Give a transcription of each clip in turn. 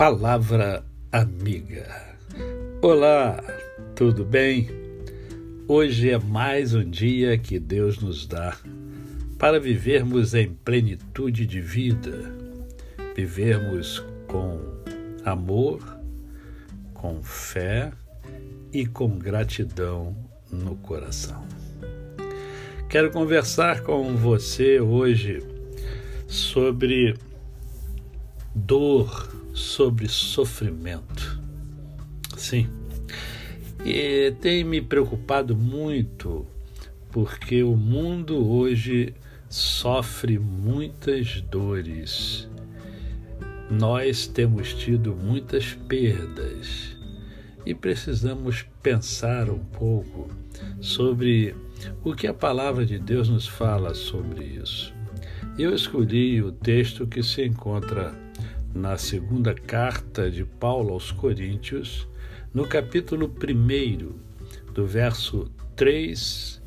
Palavra Amiga. Olá, tudo bem? Hoje é mais um dia que Deus nos dá para vivermos em plenitude de vida, vivermos com amor, com fé e com gratidão no coração. Quero conversar com você hoje sobre dor, sobre sofrimento. Sim. E tem me preocupado muito porque o mundo hoje sofre muitas dores. Nós temos tido muitas perdas e precisamos pensar um pouco sobre o que a palavra de Deus nos fala sobre isso. Eu escolhi o texto que se encontra na segunda carta de Paulo aos Coríntios, no capítulo 1, do verso 3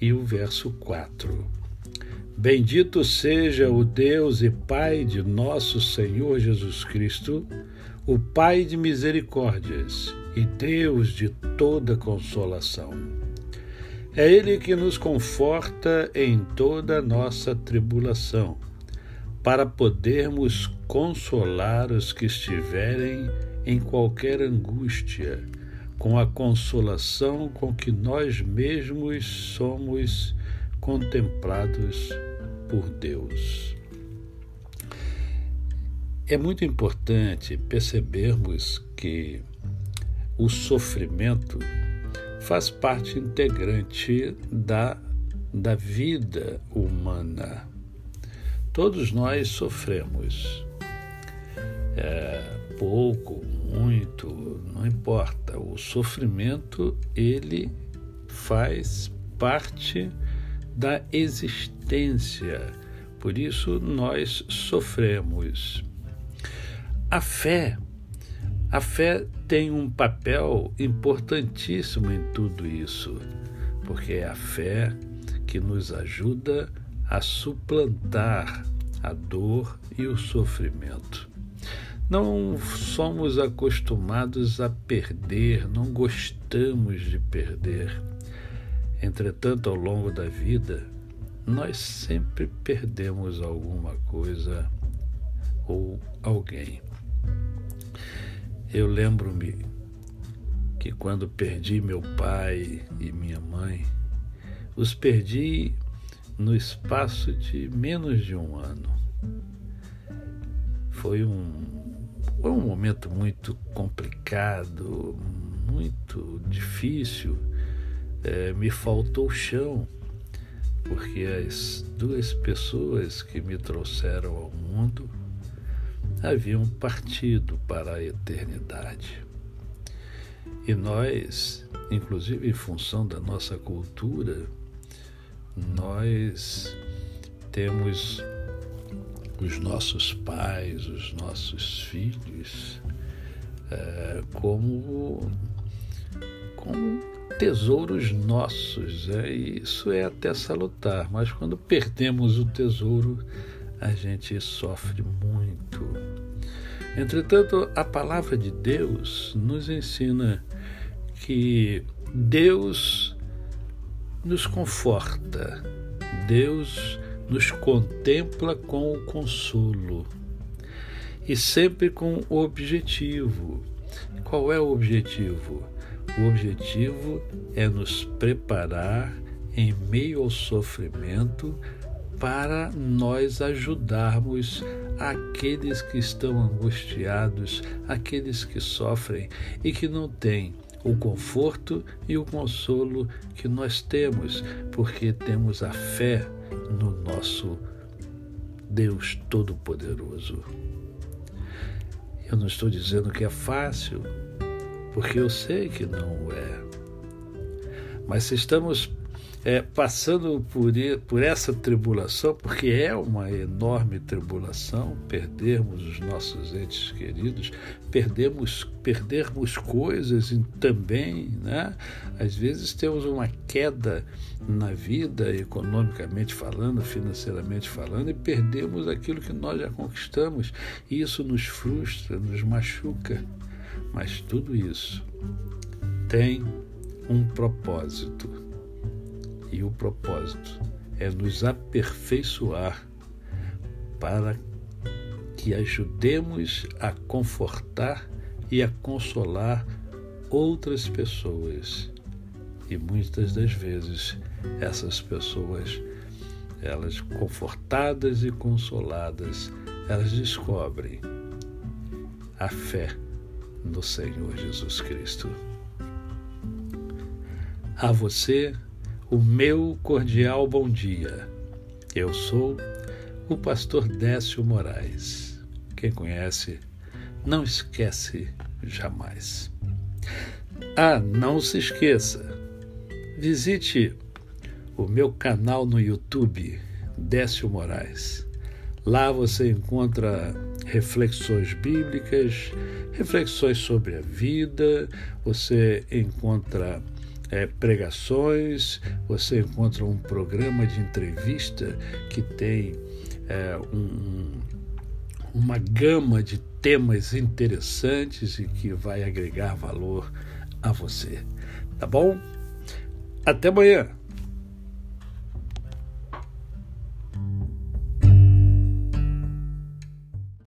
e o verso 4. Bendito seja o Deus e Pai de nosso Senhor Jesus Cristo, o Pai de misericórdias e Deus de toda consolação. É Ele que nos conforta em toda nossa tribulação para podermos consolar os que estiverem em qualquer angústia, com a consolação com que nós mesmos somos contemplados por Deus. É muito importante percebermos que o sofrimento faz parte integrante da, da vida humana. Todos nós sofremos. É, pouco, muito, não importa. O sofrimento, ele faz parte da existência. Por isso nós sofremos. A fé, a fé tem um papel importantíssimo em tudo isso, porque é a fé que nos ajuda a suplantar a dor e o sofrimento. Não somos acostumados a perder, não gostamos de perder. Entretanto, ao longo da vida, nós sempre perdemos alguma coisa ou alguém. Eu lembro-me que quando perdi meu pai e minha mãe, os perdi no espaço de menos de um ano. Foi um, foi um momento muito complicado, muito difícil. É, me faltou chão, porque as duas pessoas que me trouxeram ao mundo haviam partido para a eternidade. E nós, inclusive em função da nossa cultura, nós temos os nossos pais, os nossos filhos, é, como, como tesouros nossos. É, isso é até salutar, mas quando perdemos o tesouro, a gente sofre muito. Entretanto, a palavra de Deus nos ensina que Deus nos conforta, Deus nos contempla com o consolo e sempre com o objetivo. Qual é o objetivo? O objetivo é nos preparar em meio ao sofrimento para nós ajudarmos aqueles que estão angustiados, aqueles que sofrem e que não têm o conforto e o consolo que nós temos, porque temos a fé no nosso Deus Todo-Poderoso. Eu não estou dizendo que é fácil, porque eu sei que não é. Mas se estamos é, passando por, por essa tribulação, porque é uma enorme tribulação, perdermos os nossos entes queridos, perdermos, perdermos coisas também, né? Às vezes temos uma queda na vida, economicamente falando, financeiramente falando, e perdemos aquilo que nós já conquistamos. E isso nos frustra, nos machuca. Mas tudo isso tem um propósito e o propósito é nos aperfeiçoar para que ajudemos a confortar e a consolar outras pessoas. E muitas das vezes essas pessoas, elas confortadas e consoladas, elas descobrem a fé no Senhor Jesus Cristo. A você, o meu cordial bom dia. Eu sou o pastor Décio Moraes. Quem conhece, não esquece jamais. Ah, não se esqueça, visite o meu canal no YouTube, Décio Moraes. Lá você encontra reflexões bíblicas, reflexões sobre a vida, você encontra é, pregações, você encontra um programa de entrevista que tem é, um, uma gama de temas interessantes e que vai agregar valor a você. Tá bom? Até amanhã!